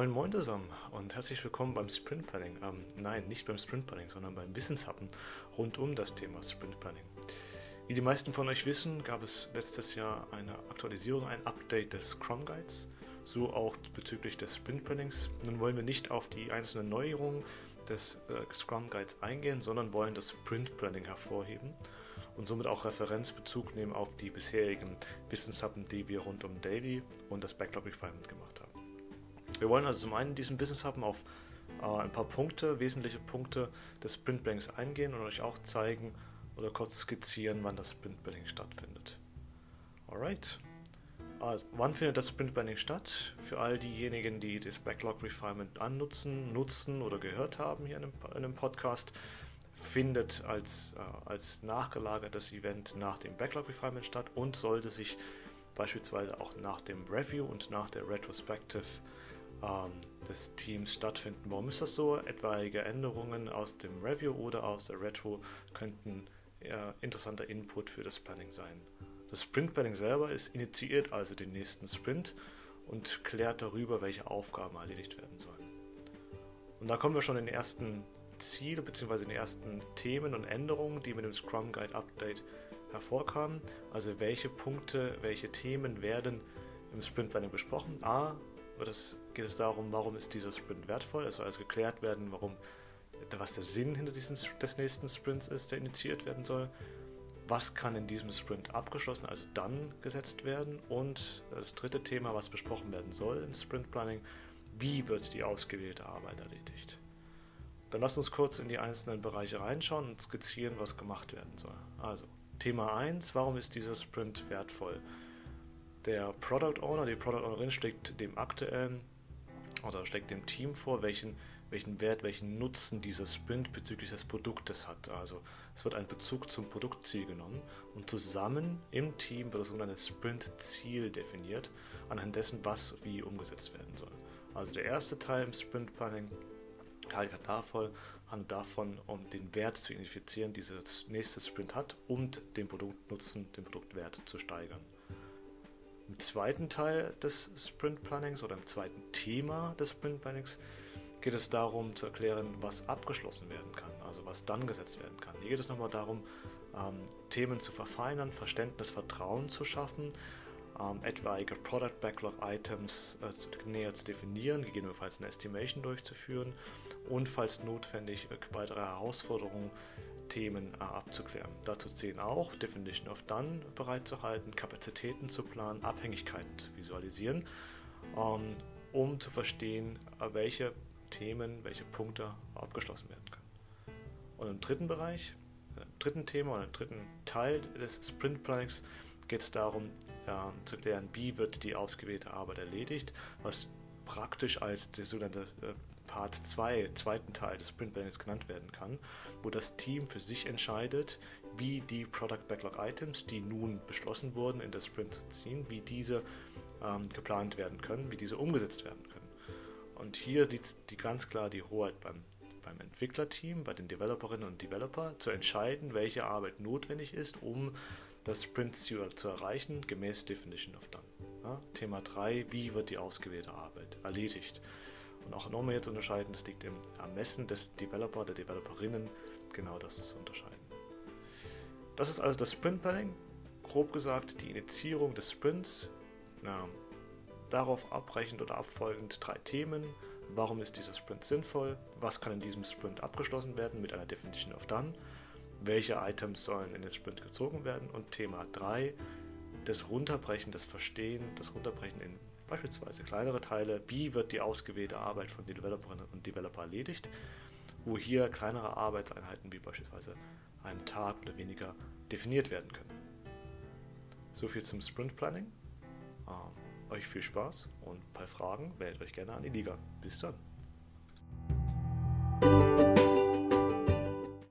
Moin Moin zusammen und herzlich willkommen beim Sprint Planning. Ähm, nein, nicht beim Sprint Planning, sondern beim Wissenshappen rund um das Thema Sprint Planning. Wie die meisten von euch wissen, gab es letztes Jahr eine Aktualisierung, ein Update des Scrum Guides, so auch bezüglich des Sprint Plannings. Nun wollen wir nicht auf die einzelnen Neuerungen des äh, Scrum Guides eingehen, sondern wollen das Sprint Planning hervorheben und somit auch Referenzbezug nehmen auf die bisherigen Wissenshappen, die wir rund um Daily und das Backlog Refinement gemacht haben. Wir wollen also zum einen in diesem Business Hub auf äh, ein paar Punkte, wesentliche Punkte des Sprint eingehen und euch auch zeigen oder kurz skizzieren, wann das Sprint stattfindet. Alright. Also, wann findet das Sprint statt? Für all diejenigen, die das Backlog Refinement annutzen, nutzen oder gehört haben hier in einem, in einem Podcast, findet als, äh, als nachgelagertes Event nach dem Backlog Refinement statt und sollte sich beispielsweise auch nach dem Review und nach der Retrospective des Teams stattfinden. Warum ist das so? Etwaige Änderungen aus dem Review oder aus der Retro könnten äh, interessanter Input für das Planning sein. Das Sprint Planning selber ist initiiert also den nächsten Sprint und klärt darüber, welche Aufgaben erledigt werden sollen. Und da kommen wir schon in den ersten Ziele bzw. in den ersten Themen und Änderungen, die mit dem Scrum Guide Update hervorkamen. Also welche Punkte, welche Themen werden im Sprint Planning besprochen? A, das, geht es darum, warum ist dieser Sprint wertvoll. Es soll also geklärt werden, warum, was der Sinn hinter diesem, des nächsten Sprints ist, der initiiert werden soll. Was kann in diesem Sprint abgeschlossen, also dann gesetzt werden? Und das dritte Thema, was besprochen werden soll im Sprint Planning, wie wird die ausgewählte Arbeit erledigt? Dann lasst uns kurz in die einzelnen Bereiche reinschauen und skizzieren, was gemacht werden soll. Also, Thema 1, warum ist dieser Sprint wertvoll? Der Product Owner, die Product Ownerin schlägt dem aktuellen oder schlägt dem Team vor, welchen, welchen Wert, welchen Nutzen dieser Sprint bezüglich des Produktes hat. Also es wird ein Bezug zum Produktziel genommen und zusammen im Team wird das sogenannte Sprint-Ziel definiert, anhand dessen, was wie umgesetzt werden soll. Also der erste Teil im Sprint Planning handelt davon, handelt davon, um den Wert zu identifizieren, die dieses nächste Sprint hat und den Produktnutzen, den Produktwert zu steigern. Im zweiten Teil des Sprint Plannings oder im zweiten Thema des Sprint Plannings geht es darum zu erklären, was abgeschlossen werden kann, also was dann gesetzt werden kann. Hier geht es nochmal darum, ähm, Themen zu verfeinern, Verständnis, Vertrauen zu schaffen, ähm, etwaige Product Backlog Items äh, näher zu definieren, gegebenenfalls eine Estimation durchzuführen und falls notwendig äh, weitere Herausforderungen Themen äh, abzuklären. Dazu zählen auch Definition of Done bereitzuhalten, Kapazitäten zu planen, Abhängigkeiten zu visualisieren, ähm, um zu verstehen, äh, welche Themen, welche Punkte abgeschlossen werden können. Und im dritten Bereich, äh, im dritten Thema oder im dritten Teil des Sprint Plannings geht es darum, ja, zu klären, wie wird die ausgewählte Arbeit erledigt, was praktisch als der sogenannte äh, Part 2, zweiten Teil des Sprint Plannings genannt werden kann, wo das Team für sich entscheidet, wie die Product Backlog Items, die nun beschlossen wurden, in das Sprint zu ziehen, wie diese ähm, geplant werden können, wie diese umgesetzt werden können. Und hier liegt die ganz klar die Hoheit beim, beim Entwicklerteam, bei den Developerinnen und Developer, zu entscheiden, welche Arbeit notwendig ist, um das Sprint-Ziel zu erreichen, gemäß Definition of Done. Ja, Thema 3, wie wird die ausgewählte Arbeit erledigt? Und auch nochmal jetzt unterscheiden, das liegt im Ermessen des Developer, der Developerinnen, genau das zu unterscheiden. Das ist also das Sprint Planning, grob gesagt die Initiierung des Sprints. Na, darauf abbrechend oder abfolgend drei Themen. Warum ist dieser Sprint sinnvoll? Was kann in diesem Sprint abgeschlossen werden mit einer Definition of Done? Welche Items sollen in den Sprint gezogen werden? Und Thema 3, das Runterbrechen, das Verstehen, das Runterbrechen in beispielsweise kleinere Teile, wie wird die ausgewählte Arbeit von den Developerinnen und Developer erledigt, wo hier kleinere Arbeitseinheiten wie beispielsweise einen Tag oder weniger definiert werden können. So viel zum Sprint Planning. Ähm, euch viel Spaß und bei Fragen meldet euch gerne an die Liga. Bis dann.